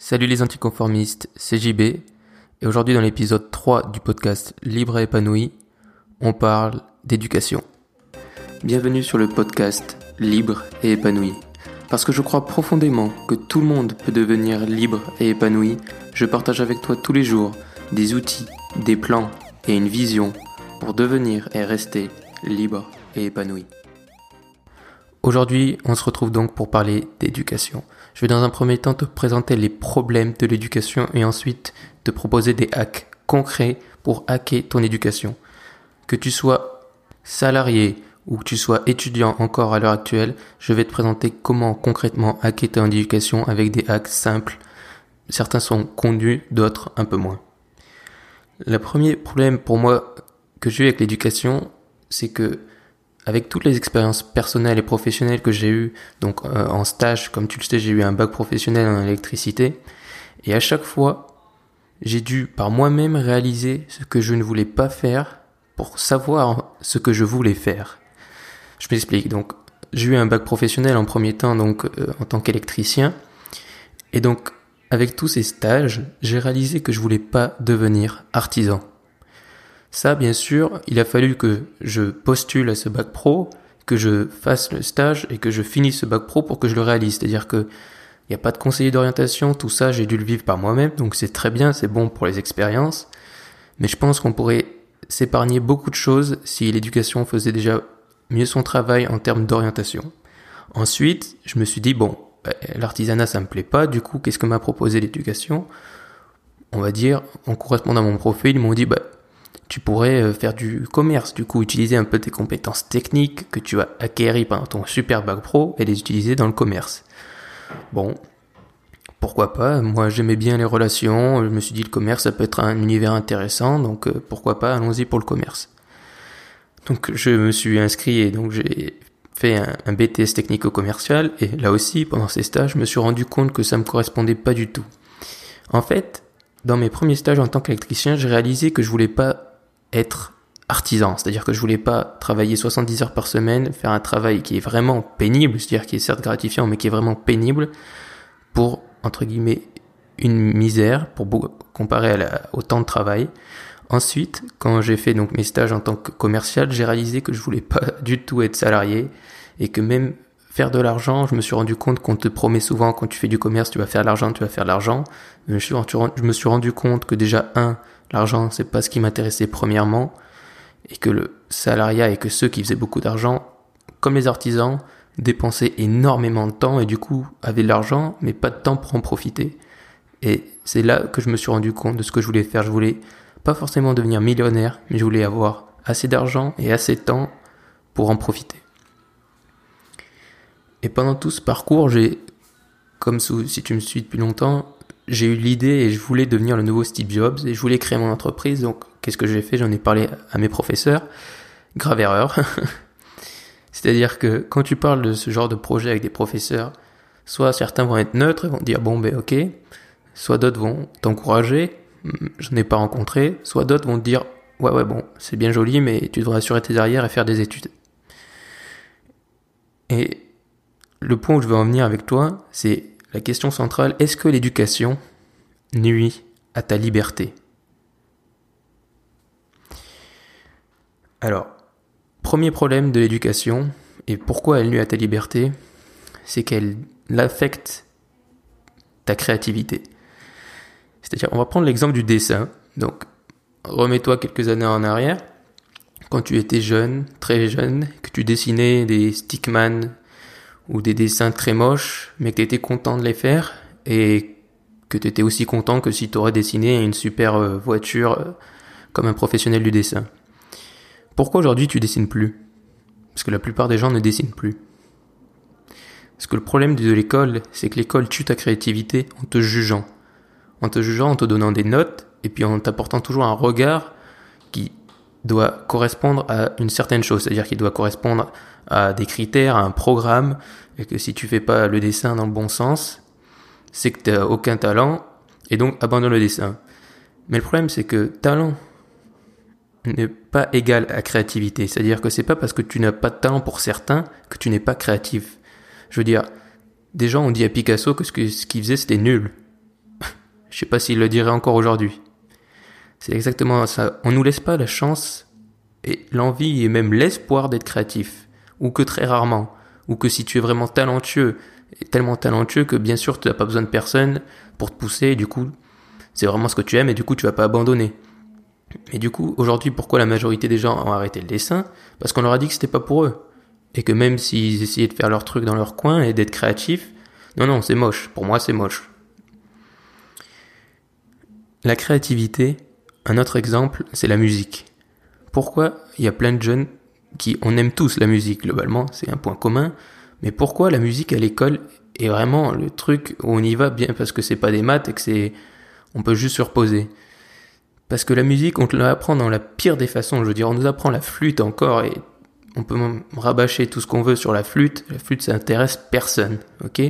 Salut les anticonformistes, c'est JB, et aujourd'hui dans l'épisode 3 du podcast Libre et épanoui, on parle d'éducation. Bienvenue sur le podcast Libre et épanoui. Parce que je crois profondément que tout le monde peut devenir libre et épanoui, je partage avec toi tous les jours des outils, des plans et une vision pour devenir et rester libre et épanoui. Aujourd'hui, on se retrouve donc pour parler d'éducation. Je vais dans un premier temps te présenter les problèmes de l'éducation et ensuite te proposer des hacks concrets pour hacker ton éducation. Que tu sois salarié ou que tu sois étudiant encore à l'heure actuelle, je vais te présenter comment concrètement hacker ton éducation avec des hacks simples. Certains sont conduits, d'autres un peu moins. Le premier problème pour moi que j'ai eu avec l'éducation, c'est que avec toutes les expériences personnelles et professionnelles que j'ai eues, donc euh, en stage, comme tu le sais, j'ai eu un bac professionnel en électricité, et à chaque fois, j'ai dû par moi-même réaliser ce que je ne voulais pas faire pour savoir ce que je voulais faire. Je m'explique. Donc, j'ai eu un bac professionnel en premier temps, donc euh, en tant qu'électricien, et donc avec tous ces stages, j'ai réalisé que je voulais pas devenir artisan. Ça, bien sûr, il a fallu que je postule à ce bac pro, que je fasse le stage et que je finisse ce bac pro pour que je le réalise. C'est-à-dire que il n'y a pas de conseiller d'orientation, tout ça, j'ai dû le vivre par moi-même, donc c'est très bien, c'est bon pour les expériences. Mais je pense qu'on pourrait s'épargner beaucoup de choses si l'éducation faisait déjà mieux son travail en termes d'orientation. Ensuite, je me suis dit, bon, bah, l'artisanat, ça me plaît pas, du coup, qu'est-ce que m'a proposé l'éducation? On va dire, en correspondant à mon profil, ils m'ont dit, bah, tu pourrais euh, faire du commerce, du coup utiliser un peu tes compétences techniques que tu as acquéries pendant ton super bac pro et les utiliser dans le commerce. Bon, pourquoi pas? Moi j'aimais bien les relations, je me suis dit le commerce ça peut être un univers intéressant, donc euh, pourquoi pas, allons-y pour le commerce. Donc je me suis inscrit et donc j'ai fait un, BTS technico-commercial et là aussi pendant ces stages je me suis rendu compte que ça me correspondait pas du tout. En fait, dans mes premiers stages en tant qu'électricien, j'ai réalisé que je voulais pas être artisan, c'est-à-dire que je voulais pas travailler 70 heures par semaine, faire un travail qui est vraiment pénible, c'est-à-dire qui est certes gratifiant, mais qui est vraiment pénible pour, entre guillemets, une misère, pour comparer à au temps de travail. Ensuite, quand j'ai fait donc mes stages en tant que commercial, j'ai réalisé que je voulais pas du tout être salarié et que même faire de l'argent, je me suis rendu compte qu'on te promet souvent quand tu fais du commerce, tu vas faire de l'argent, tu vas faire de l'argent. Je me suis rendu compte que déjà un, L'argent, c'est pas ce qui m'intéressait premièrement, et que le salariat et que ceux qui faisaient beaucoup d'argent, comme les artisans, dépensaient énormément de temps et du coup avaient de l'argent, mais pas de temps pour en profiter. Et c'est là que je me suis rendu compte de ce que je voulais faire. Je voulais pas forcément devenir millionnaire, mais je voulais avoir assez d'argent et assez de temps pour en profiter. Et pendant tout ce parcours, j'ai, comme si tu me suis depuis longtemps, j'ai eu l'idée et je voulais devenir le nouveau Steve Jobs et je voulais créer mon entreprise. Donc, qu'est-ce que j'ai fait? J'en ai parlé à mes professeurs. Grave erreur. C'est-à-dire que quand tu parles de ce genre de projet avec des professeurs, soit certains vont être neutres et vont dire bon ben ok, soit d'autres vont t'encourager, je n'ai pas rencontré, soit d'autres vont te dire ouais ouais bon c'est bien joli mais tu devrais assurer tes arrières et faire des études. Et le point où je veux en venir avec toi, c'est la question centrale, est-ce que l'éducation nuit à ta liberté? Alors, premier problème de l'éducation, et pourquoi elle nuit à ta liberté, c'est qu'elle affecte ta créativité. C'est-à-dire, on va prendre l'exemple du dessin. Donc, remets-toi quelques années en arrière, quand tu étais jeune, très jeune, que tu dessinais des stickman, ou des dessins très moches, mais que tu étais content de les faire et que tu étais aussi content que si tu aurais dessiné une super euh, voiture euh, comme un professionnel du dessin. Pourquoi aujourd'hui tu dessines plus? Parce que la plupart des gens ne dessinent plus. Parce que le problème de l'école, c'est que l'école tue ta créativité en te jugeant. En te jugeant, en te donnant des notes, et puis en t'apportant toujours un regard qui doit correspondre à une certaine chose, c'est-à-dire qu'il doit correspondre à des critères, à un programme, et que si tu fais pas le dessin dans le bon sens, c'est que tu n'as aucun talent, et donc abandonne le dessin. Mais le problème, c'est que talent n'est pas égal à créativité. C'est-à-dire que c'est pas parce que tu n'as pas de talent pour certains que tu n'es pas créatif. Je veux dire, des gens ont dit à Picasso que ce qu'il faisait c'était nul. Je sais pas s'il le dirait encore aujourd'hui. C'est exactement ça. On nous laisse pas la chance et l'envie et même l'espoir d'être créatif. Ou que très rarement. Ou que si tu es vraiment talentueux, tellement talentueux que bien sûr tu n'as pas besoin de personne pour te pousser du coup c'est vraiment ce que tu aimes et du coup tu vas pas abandonner. Mais du coup aujourd'hui pourquoi la majorité des gens ont arrêté le dessin? Parce qu'on leur a dit que c'était pas pour eux. Et que même s'ils essayaient de faire leur truc dans leur coin et d'être créatifs, non non c'est moche, pour moi c'est moche. La créativité, un autre exemple, c'est la musique. Pourquoi il y a plein de jeunes qui, on aime tous la musique globalement, c'est un point commun, mais pourquoi la musique à l'école est vraiment le truc où on y va bien? Parce que c'est pas des maths et que c'est, on peut juste se reposer. Parce que la musique, on te l'apprend dans la pire des façons. Je veux dire, on nous apprend la flûte encore et on peut rabâcher tout ce qu'on veut sur la flûte. La flûte, ça intéresse personne, ok?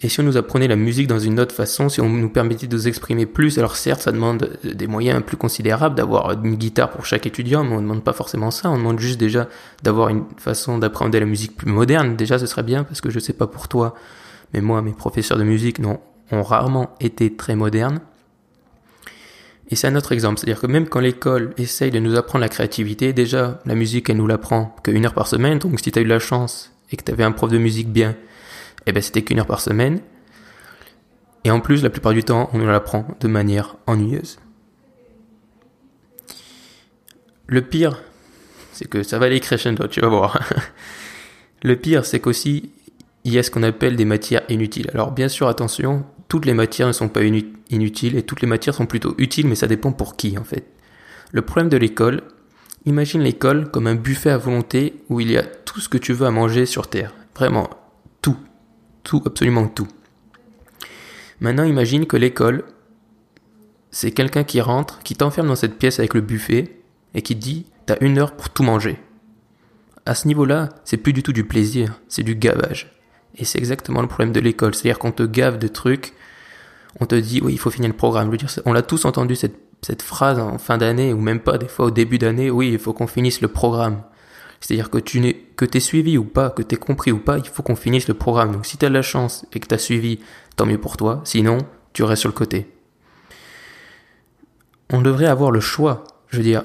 Et si on nous apprenait la musique dans une autre façon, si on nous permettait de nous exprimer plus, alors certes, ça demande des moyens plus considérables d'avoir une guitare pour chaque étudiant, mais on ne demande pas forcément ça. On demande juste déjà d'avoir une façon d'appréhender la musique plus moderne. Déjà, ce serait bien parce que je sais pas pour toi, mais moi, mes professeurs de musique non, ont rarement été très modernes. Et c'est un autre exemple. C'est-à-dire que même quand l'école essaye de nous apprendre la créativité, déjà, la musique, elle nous l'apprend qu'une heure par semaine. Donc si tu as eu la chance et que tu avais un prof de musique bien, eh ben c'était qu'une heure par semaine. Et en plus, la plupart du temps, on l'apprend de manière ennuyeuse. Le pire, c'est que ça va aller crescendo, tu vas voir. Le pire, c'est qu'aussi, il y a ce qu'on appelle des matières inutiles. Alors bien sûr, attention, toutes les matières ne sont pas inutiles et toutes les matières sont plutôt utiles, mais ça dépend pour qui en fait. Le problème de l'école, imagine l'école comme un buffet à volonté où il y a tout ce que tu veux à manger sur Terre. Vraiment, absolument tout. Maintenant, imagine que l'école, c'est quelqu'un qui rentre, qui t'enferme dans cette pièce avec le buffet et qui dit T'as une heure pour tout manger. À ce niveau-là, c'est plus du tout du plaisir, c'est du gavage. Et c'est exactement le problème de l'école. C'est-à-dire qu'on te gave de trucs, on te dit Oui, il faut finir le programme. On l'a tous entendu cette, cette phrase en fin d'année, ou même pas, des fois au début d'année Oui, il faut qu'on finisse le programme. C'est-à-dire que tu n'es, que t'es suivi ou pas, que t'es compris ou pas, il faut qu'on finisse le programme. Donc si t'as de la chance et que t'as suivi, tant mieux pour toi. Sinon, tu restes sur le côté. On devrait avoir le choix. Je veux dire,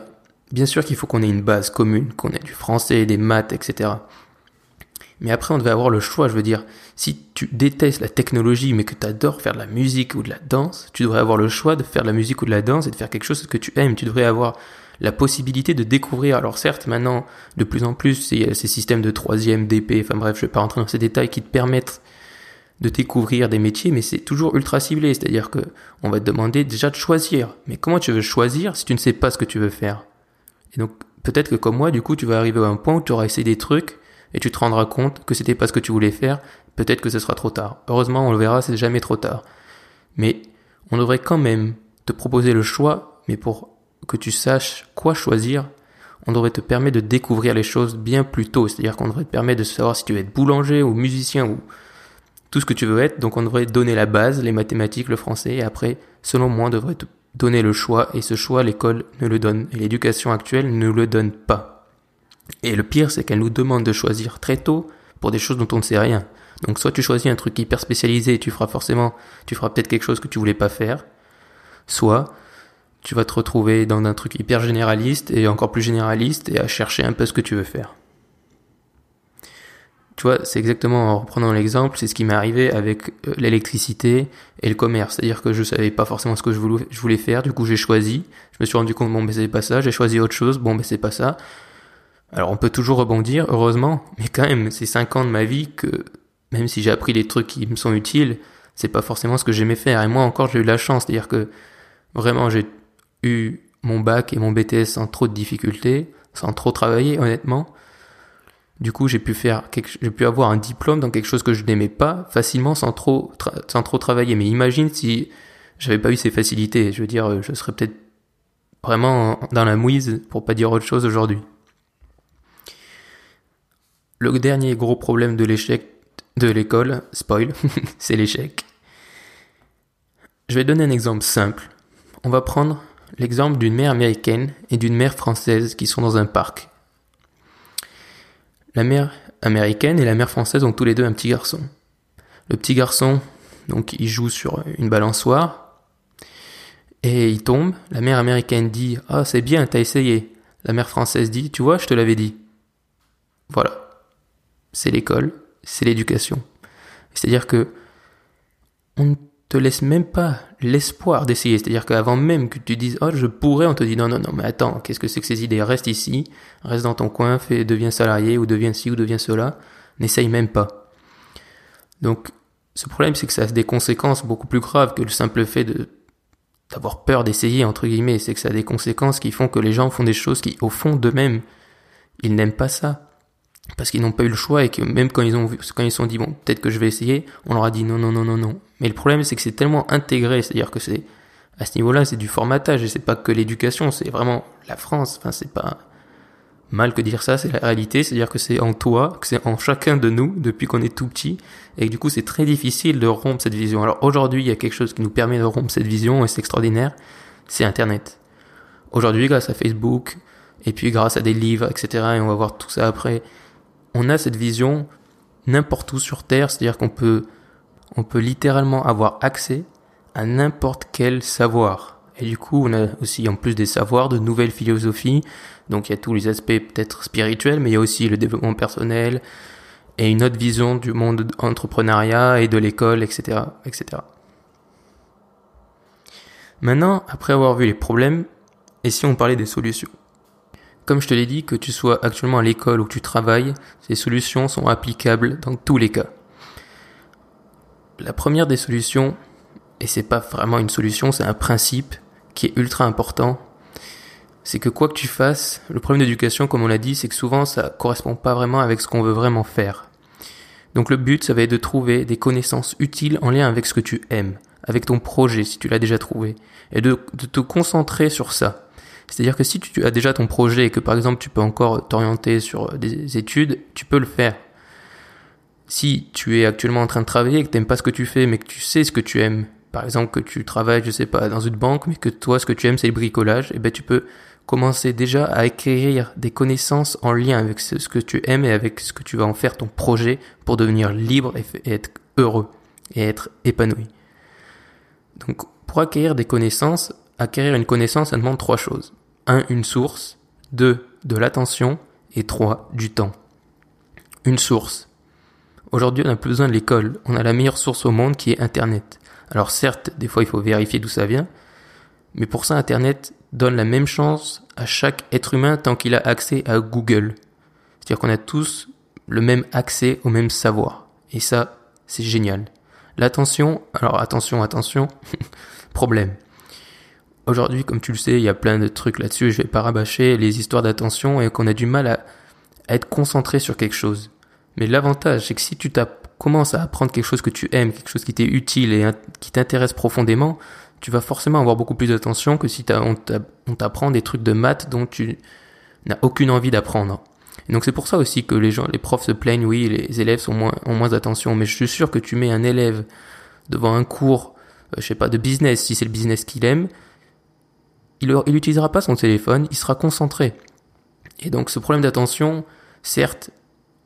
bien sûr qu'il faut qu'on ait une base commune, qu'on ait du français, des maths, etc. Mais après, on devrait avoir le choix. Je veux dire, si tu détestes la technologie, mais que tu adores faire de la musique ou de la danse, tu devrais avoir le choix de faire de la musique ou de la danse et de faire quelque chose que tu aimes. Tu devrais avoir la possibilité de découvrir. Alors certes, maintenant, de plus en plus, il y a ces systèmes de troisième, DP, enfin bref, je vais pas rentrer dans ces détails qui te permettent de découvrir des métiers, mais c'est toujours ultra ciblé. C'est-à-dire que on va te demander déjà de choisir. Mais comment tu veux choisir si tu ne sais pas ce que tu veux faire? Et donc peut-être que comme moi, du coup, tu vas arriver à un point où tu auras essayé des trucs et tu te rendras compte que c'était pas ce que tu voulais faire. Peut-être que ce sera trop tard. Heureusement, on le verra, c'est jamais trop tard. Mais on devrait quand même te proposer le choix, mais pour que tu saches quoi choisir, on devrait te permettre de découvrir les choses bien plus tôt. C'est-à-dire qu'on devrait te permettre de savoir si tu veux être boulanger ou musicien ou tout ce que tu veux être. Donc on devrait donner la base, les mathématiques, le français, et après, selon moi, on devrait te donner le choix, et ce choix, l'école ne le donne, et l'éducation actuelle ne le donne pas. Et le pire, c'est qu'elle nous demande de choisir très tôt pour des choses dont on ne sait rien. Donc soit tu choisis un truc hyper spécialisé et tu feras forcément, tu feras peut-être quelque chose que tu voulais pas faire, soit tu vas te retrouver dans un truc hyper généraliste et encore plus généraliste et à chercher un peu ce que tu veux faire. Tu vois, c'est exactement en reprenant l'exemple, c'est ce qui m'est arrivé avec euh, l'électricité et le commerce. C'est-à-dire que je savais pas forcément ce que je voulais, faire, du coup j'ai choisi. Je me suis rendu compte, bon ben c'est pas ça, j'ai choisi autre chose, bon ben c'est pas ça. Alors on peut toujours rebondir, heureusement, mais quand même, c'est 5 ans de ma vie que, même si j'ai appris des trucs qui me sont utiles, c'est pas forcément ce que j'aimais faire. Et moi encore, j'ai eu la chance, c'est-à-dire que vraiment j'ai eu mon bac et mon BTS sans trop de difficultés, sans trop travailler honnêtement. Du coup, j'ai pu avoir un diplôme dans quelque chose que je n'aimais pas facilement sans trop travailler. Mais imagine si j'avais pas eu ces facilités, je veux dire, je serais peut-être vraiment dans la mouise pour pas dire autre chose aujourd'hui. Le dernier gros problème de l'échec de l'école, spoil, c'est l'échec. Je vais donner un exemple simple. On va prendre l'exemple d'une mère américaine et d'une mère française qui sont dans un parc. La mère américaine et la mère française ont tous les deux un petit garçon. Le petit garçon, donc, il joue sur une balançoire Et il tombe, la mère américaine dit Ah, c'est bien, t'as essayé. La mère française dit Tu vois, je te l'avais dit. Voilà. C'est l'école, c'est l'éducation. C'est-à-dire que on laisse même pas l'espoir d'essayer. C'est-à-dire qu'avant même que tu dises, oh, je pourrais, on te dit, non, non, non, mais attends, qu'est-ce que c'est que ces idées? Reste ici, reste dans ton coin, fais, deviens salarié, ou deviens ci, ou deviens cela. N'essaye même pas. Donc, ce problème, c'est que ça a des conséquences beaucoup plus graves que le simple fait d'avoir peur d'essayer, entre guillemets. C'est que ça a des conséquences qui font que les gens font des choses qui, au fond d'eux-mêmes, ils n'aiment pas ça parce qu'ils n'ont pas eu le choix et que même quand ils ont vu, quand ils sont dit bon peut-être que je vais essayer, on leur a dit non non non non non. Mais le problème c'est que c'est tellement intégré, c'est-à-dire que c'est à ce niveau-là c'est du formatage et c'est pas que l'éducation, c'est vraiment la France. Enfin c'est pas mal que dire ça, c'est la réalité, c'est-à-dire que c'est en toi, que c'est en chacun de nous depuis qu'on est tout petit et que du coup c'est très difficile de rompre cette vision. Alors aujourd'hui il y a quelque chose qui nous permet de rompre cette vision et c'est extraordinaire, c'est Internet. Aujourd'hui grâce à Facebook et puis grâce à des livres etc et on va voir tout ça après on a cette vision n'importe où sur Terre, c'est-à-dire qu'on peut, on peut littéralement avoir accès à n'importe quel savoir. Et du coup, on a aussi en plus des savoirs, de nouvelles philosophies. Donc il y a tous les aspects peut-être spirituels, mais il y a aussi le développement personnel et une autre vision du monde entrepreneuriat et de l'école, etc., etc. Maintenant, après avoir vu les problèmes, et si on parlait des solutions? Comme je te l'ai dit, que tu sois actuellement à l'école ou que tu travailles, ces solutions sont applicables dans tous les cas. La première des solutions, et c'est pas vraiment une solution, c'est un principe qui est ultra important, c'est que quoi que tu fasses, le problème d'éducation, comme on l'a dit, c'est que souvent ça correspond pas vraiment avec ce qu'on veut vraiment faire. Donc le but, ça va être de trouver des connaissances utiles en lien avec ce que tu aimes, avec ton projet si tu l'as déjà trouvé, et de, de te concentrer sur ça. C'est-à-dire que si tu as déjà ton projet et que par exemple tu peux encore t'orienter sur des études, tu peux le faire. Si tu es actuellement en train de travailler et que tu n'aimes pas ce que tu fais mais que tu sais ce que tu aimes, par exemple que tu travailles, je sais pas, dans une banque mais que toi ce que tu aimes c'est le bricolage, et eh ben tu peux commencer déjà à acquérir des connaissances en lien avec ce que tu aimes et avec ce que tu vas en faire ton projet pour devenir libre et être heureux et être épanoui. Donc pour acquérir des connaissances, acquérir une connaissance, ça demande trois choses. 1. Une source. 2. De l'attention. Et 3. Du temps. Une source. Aujourd'hui, on n'a plus besoin de l'école. On a la meilleure source au monde qui est Internet. Alors certes, des fois, il faut vérifier d'où ça vient. Mais pour ça, Internet donne la même chance à chaque être humain tant qu'il a accès à Google. C'est-à-dire qu'on a tous le même accès au même savoir. Et ça, c'est génial. L'attention, alors attention, attention, problème. Aujourd'hui, comme tu le sais, il y a plein de trucs là-dessus, je vais pas rabâcher les histoires d'attention et qu'on a du mal à, être concentré sur quelque chose. Mais l'avantage, c'est que si tu commences à apprendre quelque chose que tu aimes, quelque chose qui t'est utile et qui t'intéresse profondément, tu vas forcément avoir beaucoup plus d'attention que si on t'apprend des trucs de maths dont tu n'as aucune envie d'apprendre. donc c'est pour ça aussi que les gens, les profs se plaignent, oui, les élèves sont moins, ont moins d'attention, mais je suis sûr que tu mets un élève devant un cours, euh, je sais pas, de business, si c'est le business qu'il aime, il n'utilisera pas son téléphone, il sera concentré. Et donc ce problème d'attention, certes,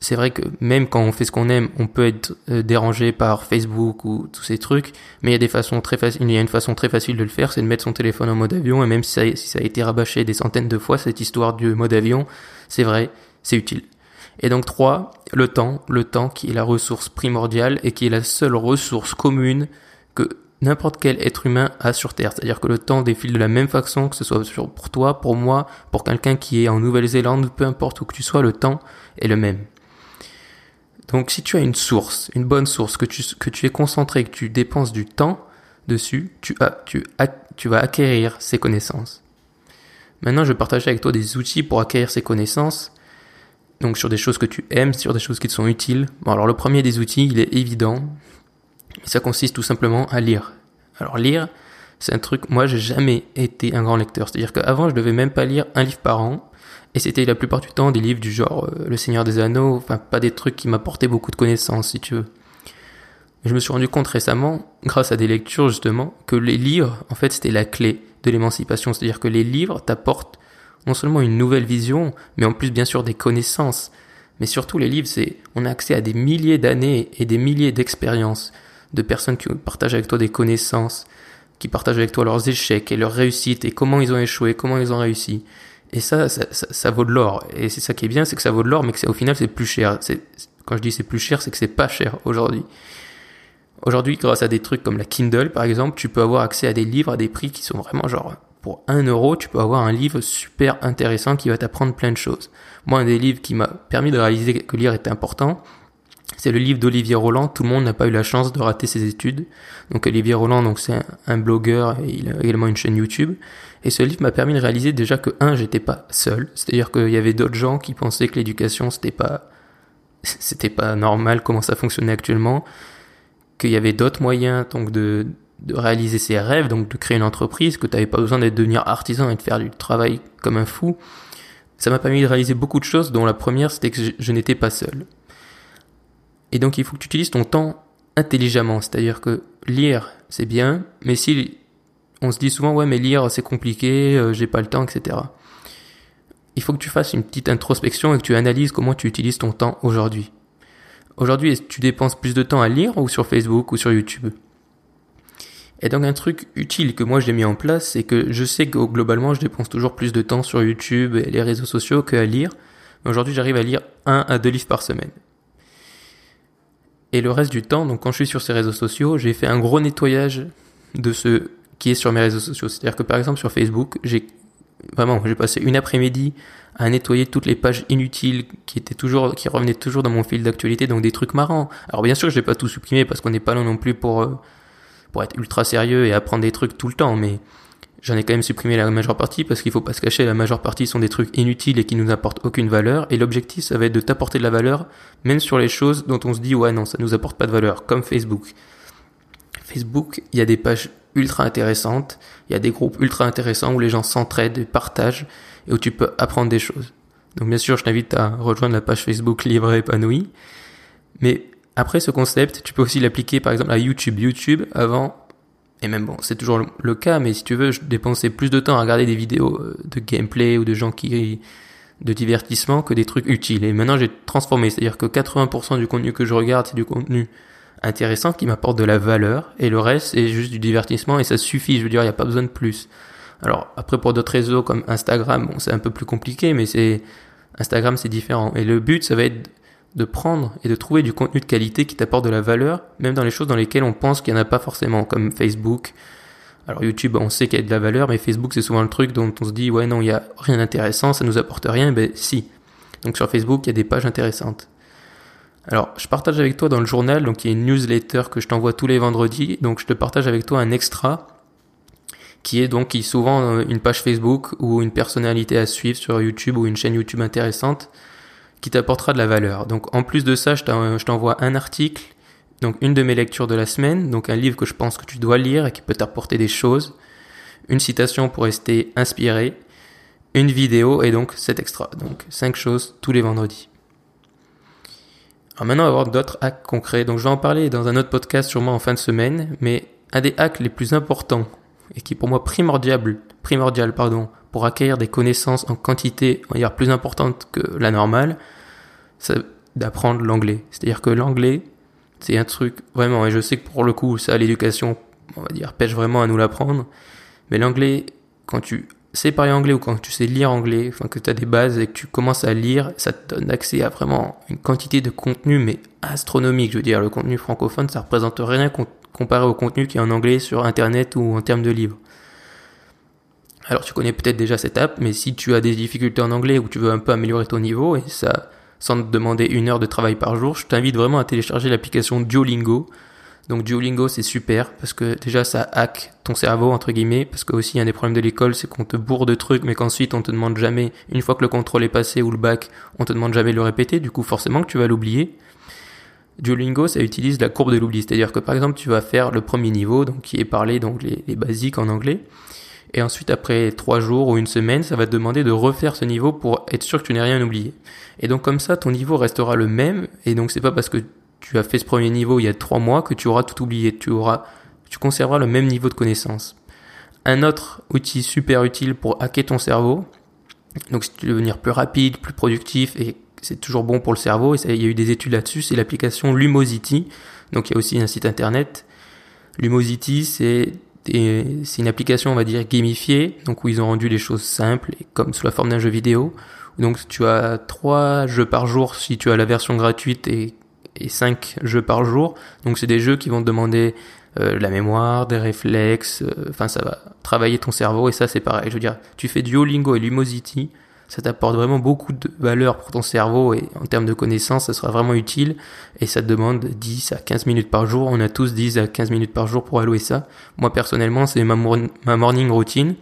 c'est vrai que même quand on fait ce qu'on aime, on peut être euh, dérangé par Facebook ou tous ces trucs, mais il y a des façons très faciles, il y a une façon très facile de le faire, c'est de mettre son téléphone en mode avion, et même si ça, si ça a été rabâché des centaines de fois, cette histoire du mode avion, c'est vrai, c'est utile. Et donc trois, le temps, le temps qui est la ressource primordiale et qui est la seule ressource commune que n'importe quel être humain a sur Terre. C'est-à-dire que le temps défile de la même façon, que ce soit pour toi, pour moi, pour quelqu'un qui est en Nouvelle-Zélande, peu importe où que tu sois, le temps est le même. Donc si tu as une source, une bonne source, que tu, que tu es concentré, que tu dépenses du temps dessus, tu, as, tu, tu vas acquérir ces connaissances. Maintenant, je vais partager avec toi des outils pour acquérir ces connaissances. Donc sur des choses que tu aimes, sur des choses qui te sont utiles. Bon, alors le premier des outils, il est évident, ça consiste tout simplement à lire. Alors lire, c'est un truc, moi j'ai jamais été un grand lecteur. C'est-à-dire qu'avant je devais même pas lire un livre par an. Et c'était la plupart du temps des livres du genre euh, Le Seigneur des Anneaux, enfin pas des trucs qui m'apportaient beaucoup de connaissances si tu veux. Je me suis rendu compte récemment, grâce à des lectures justement, que les livres, en fait c'était la clé de l'émancipation. C'est-à-dire que les livres t'apportent non seulement une nouvelle vision, mais en plus bien sûr des connaissances. Mais surtout les livres, c'est on a accès à des milliers d'années et des milliers d'expériences de personnes qui partagent avec toi des connaissances, qui partagent avec toi leurs échecs et leurs réussites et comment ils ont échoué, comment ils ont réussi. Et ça, ça, ça, vaut de l'or. Et c'est ça qui est bien, c'est que ça vaut de l'or, mais que au final c'est plus cher. C'est, quand je dis c'est plus cher, c'est que c'est pas cher aujourd'hui. Aujourd'hui, grâce à des trucs comme la Kindle, par exemple, tu peux avoir accès à des livres à des prix qui sont vraiment genre, pour 1 euro, tu peux avoir un livre super intéressant qui va t'apprendre plein de choses. Moi, un des livres qui m'a permis de réaliser que lire était important, c'est le livre d'Olivier Roland. Tout le monde n'a pas eu la chance de rater ses études. Donc Olivier Roland, donc c'est un, blogueur et il a également une chaîne YouTube. Et ce livre m'a permis de réaliser déjà que un, j'étais pas seul. C'est-à-dire qu'il y avait d'autres gens qui pensaient que l'éducation c'était pas c'était pas normal comment ça fonctionnait actuellement. Qu'il y avait d'autres moyens donc de réaliser ses rêves, donc de créer une entreprise, que tu n'avais pas besoin d'être devenir artisan et de faire du travail comme un fou. Ça m'a permis de réaliser beaucoup de choses, dont la première c'était que je n'étais pas seul. Et donc il faut que tu utilises ton temps intelligemment, c'est-à-dire que lire c'est bien, mais si on se dit souvent ouais mais lire c'est compliqué, euh, j'ai pas le temps, etc. Il faut que tu fasses une petite introspection et que tu analyses comment tu utilises ton temps aujourd'hui. Aujourd'hui, est-ce que tu dépenses plus de temps à lire ou sur Facebook ou sur YouTube? Et donc un truc utile que moi j'ai mis en place, c'est que je sais que globalement je dépense toujours plus de temps sur YouTube et les réseaux sociaux qu'à lire. Mais aujourd'hui j'arrive à lire un à deux livres par semaine. Et le reste du temps, donc quand je suis sur ces réseaux sociaux, j'ai fait un gros nettoyage de ce qui est sur mes réseaux sociaux. C'est-à-dire que par exemple sur Facebook, j'ai vraiment, j'ai passé une après-midi à nettoyer toutes les pages inutiles qui étaient toujours, qui revenaient toujours dans mon fil d'actualité, donc des trucs marrants. Alors bien sûr, je n'ai pas tout supprimé parce qu'on n'est pas là non plus pour euh, pour être ultra sérieux et apprendre des trucs tout le temps, mais J'en ai quand même supprimé la majeure partie parce qu'il faut pas se cacher, la majeure partie sont des trucs inutiles et qui nous apportent aucune valeur. Et l'objectif, ça va être de t'apporter de la valeur, même sur les choses dont on se dit ouais non, ça nous apporte pas de valeur, comme Facebook. Facebook, il y a des pages ultra intéressantes, il y a des groupes ultra intéressants où les gens s'entraident partagent et où tu peux apprendre des choses. Donc bien sûr, je t'invite à rejoindre la page Facebook Libre et Épanoui. Mais après ce concept, tu peux aussi l'appliquer par exemple à YouTube. YouTube, avant, et même bon, c'est toujours le cas, mais si tu veux, je dépensais plus de temps à regarder des vidéos euh, de gameplay ou de gens qui de divertissement que des trucs utiles. Et maintenant, j'ai transformé, c'est-à-dire que 80% du contenu que je regarde, c'est du contenu intéressant qui m'apporte de la valeur, et le reste, c'est juste du divertissement, et ça suffit. Je veux dire, il n'y a pas besoin de plus. Alors après, pour d'autres réseaux comme Instagram, bon, c'est un peu plus compliqué, mais c'est Instagram, c'est différent. Et le but, ça va être de prendre et de trouver du contenu de qualité qui t'apporte de la valeur, même dans les choses dans lesquelles on pense qu'il n'y en a pas forcément, comme Facebook. Alors YouTube, on sait qu'il y a de la valeur, mais Facebook, c'est souvent le truc dont on se dit, ouais, non, il n'y a rien d'intéressant, ça nous apporte rien. Ben si. Donc sur Facebook, il y a des pages intéressantes. Alors, je partage avec toi dans le journal, donc il y a une newsletter que je t'envoie tous les vendredis, donc je te partage avec toi un extra qui est donc qui souvent euh, une page Facebook ou une personnalité à suivre sur YouTube ou une chaîne YouTube intéressante qui t'apportera de la valeur. Donc en plus de ça, je t'envoie un article, donc une de mes lectures de la semaine, donc un livre que je pense que tu dois lire et qui peut t'apporter des choses, une citation pour rester inspiré, une vidéo et donc cet extra. Donc cinq choses tous les vendredis. Alors maintenant, on va voir d'autres hacks concrets. Donc je vais en parler dans un autre podcast sûrement en fin de semaine, mais un des hacks les plus importants et qui pour moi primordial, primordial pardon, pour acquérir des connaissances en quantité, on va dire, plus importante que la normale, c'est d'apprendre l'anglais. C'est-à-dire que l'anglais, c'est un truc vraiment, et je sais que pour le coup, ça, l'éducation, on va dire, pêche vraiment à nous l'apprendre. Mais l'anglais, quand tu sais parler anglais ou quand tu sais lire anglais, enfin que tu as des bases et que tu commences à lire, ça te donne accès à vraiment une quantité de contenu, mais astronomique. Je veux dire, le contenu francophone, ça représente rien comparé au contenu qui est en anglais sur Internet ou en termes de livres. Alors tu connais peut-être déjà cette app, mais si tu as des difficultés en anglais ou tu veux un peu améliorer ton niveau, et ça sans te demander une heure de travail par jour, je t'invite vraiment à télécharger l'application Duolingo. Donc Duolingo c'est super parce que déjà ça hack ton cerveau entre guillemets parce que aussi un des problèmes de l'école c'est qu'on te bourre de trucs mais qu'ensuite on te demande jamais une fois que le contrôle est passé ou le bac on te demande jamais de le répéter du coup forcément que tu vas l'oublier. Duolingo ça utilise la courbe de l'oubli c'est-à-dire que par exemple tu vas faire le premier niveau donc qui est parlé donc les, les basiques en anglais et ensuite, après trois jours ou une semaine, ça va te demander de refaire ce niveau pour être sûr que tu n'aies rien oublié. Et donc comme ça, ton niveau restera le même. Et donc c'est pas parce que tu as fait ce premier niveau il y a trois mois que tu auras tout oublié. Tu auras, tu conserveras le même niveau de connaissance. Un autre outil super utile pour hacker ton cerveau. Donc si tu veux devenir plus rapide, plus productif et c'est toujours bon pour le cerveau, et ça, il y a eu des études là-dessus, c'est l'application Lumosity. Donc il y a aussi un site internet. Lumosity, c'est c'est une application, on va dire, gamifiée, donc où ils ont rendu les choses simples, comme sous la forme d'un jeu vidéo. Donc tu as trois jeux par jour si tu as la version gratuite et, et cinq jeux par jour. Donc c'est des jeux qui vont te demander euh, la mémoire, des réflexes, euh, enfin ça va travailler ton cerveau et ça c'est pareil. Je veux dire, tu fais Duolingo et Lumosity, ça t'apporte vraiment beaucoup de valeur pour ton cerveau et en termes de connaissances, ça sera vraiment utile et ça te demande 10 à 15 minutes par jour. On a tous 10 à 15 minutes par jour pour allouer ça. Moi personnellement, c'est ma, morning routine.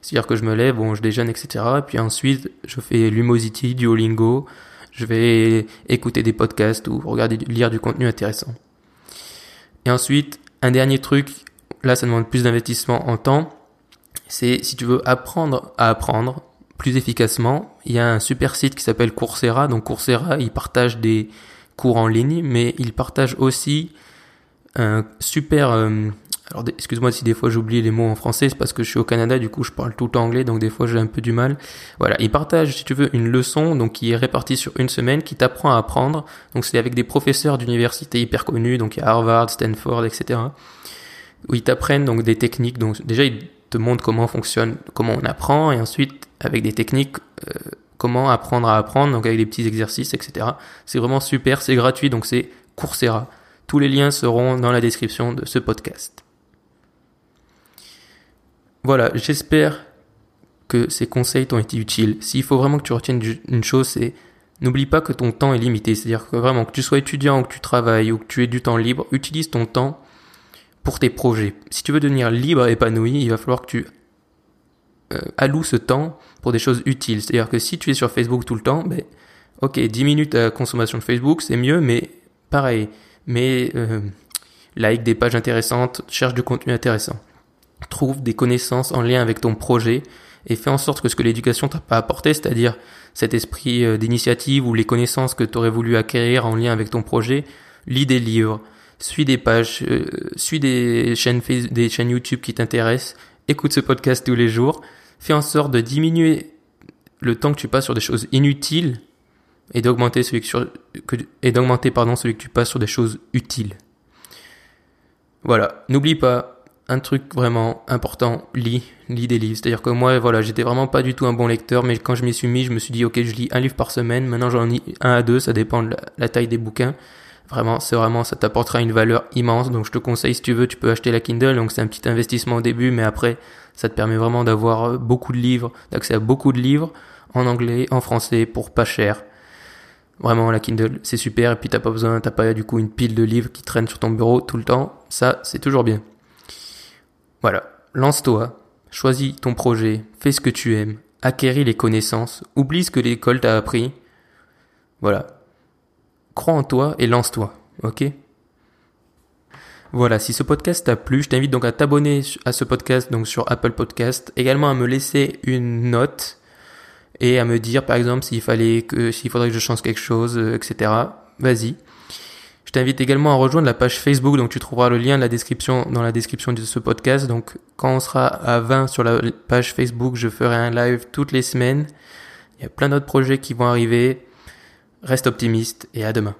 C'est-à-dire que je me lève, bon, je déjeune, etc. Et puis ensuite, je fais Lumosity, Duolingo, je vais écouter des podcasts ou regarder, lire du contenu intéressant. Et ensuite, un dernier truc, là ça demande plus d'investissement en temps, c'est si tu veux apprendre à apprendre plus efficacement, il y a un super site qui s'appelle Coursera. Donc Coursera, il partage des cours en ligne, mais il partage aussi un super... Euh, alors excuse-moi si des fois j'oublie les mots en français, c'est parce que je suis au Canada, du coup je parle tout anglais, donc des fois j'ai un peu du mal. Voilà, il partage si tu veux une leçon donc qui est répartie sur une semaine, qui t'apprend à apprendre. Donc c'est avec des professeurs d'université hyper connus, donc il y a Harvard, Stanford, etc. Où ils t'apprennent donc des techniques. Donc déjà ils te montrent comment fonctionne, comment on apprend, et ensuite avec des techniques euh, comment apprendre à apprendre, donc avec des petits exercices, etc. C'est vraiment super, c'est gratuit, donc c'est Coursera. Tous les liens seront dans la description de ce podcast. Voilà, j'espère que ces conseils t'ont été utiles. S'il faut vraiment que tu retiennes une chose, c'est n'oublie pas que ton temps est limité. C'est-à-dire que vraiment, que tu sois étudiant ou que tu travailles ou que tu aies du temps libre, utilise ton temps pour tes projets. Si tu veux devenir libre et épanoui, il va falloir que tu euh, alloues ce temps pour des choses utiles. C'est-à-dire que si tu es sur Facebook tout le temps, ben, ok, 10 minutes à consommation de Facebook, c'est mieux, mais pareil. Mais euh, like des pages intéressantes, cherche du contenu intéressant trouve des connaissances en lien avec ton projet et fais en sorte que ce que l'éducation t'a pas apporté, c'est-à-dire cet esprit euh, d'initiative ou les connaissances que tu aurais voulu acquérir en lien avec ton projet, lis des livres, suis des pages, euh, suis des chaînes des chaînes YouTube qui t'intéressent, écoute ce podcast tous les jours, fais en sorte de diminuer le temps que tu passes sur des choses inutiles et d'augmenter celui que pardon celui que tu passes sur des choses utiles. Voilà, n'oublie pas un truc vraiment important, lis, lis des livres. C'est-à-dire que moi, voilà, j'étais vraiment pas du tout un bon lecteur, mais quand je m'y suis mis, je me suis dit, ok, je lis un livre par semaine. Maintenant, j'en lis un à deux, ça dépend de la, taille des bouquins. Vraiment, c'est vraiment, ça t'apportera une valeur immense. Donc, je te conseille, si tu veux, tu peux acheter la Kindle. Donc, c'est un petit investissement au début, mais après, ça te permet vraiment d'avoir euh, beaucoup de livres, d'accès à beaucoup de livres en anglais, en français, pour pas cher. Vraiment, la Kindle, c'est super. Et puis, t'as pas besoin, t'as pas du coup une pile de livres qui traînent sur ton bureau tout le temps. Ça, c'est toujours bien. Voilà, lance-toi, choisis ton projet, fais ce que tu aimes, acquéris les connaissances, oublie ce que l'école t'a appris. Voilà. Crois en toi et lance-toi, ok? Voilà, si ce podcast t'a plu, je t'invite donc à t'abonner à ce podcast donc sur Apple Podcast, également à me laisser une note et à me dire par exemple s'il fallait que s'il faudrait que je change quelque chose, euh, etc. Vas-y. Je t'invite également à rejoindre la page Facebook, donc tu trouveras le lien de la description, dans la description de ce podcast. Donc quand on sera à 20 sur la page Facebook, je ferai un live toutes les semaines. Il y a plein d'autres projets qui vont arriver. Reste optimiste et à demain.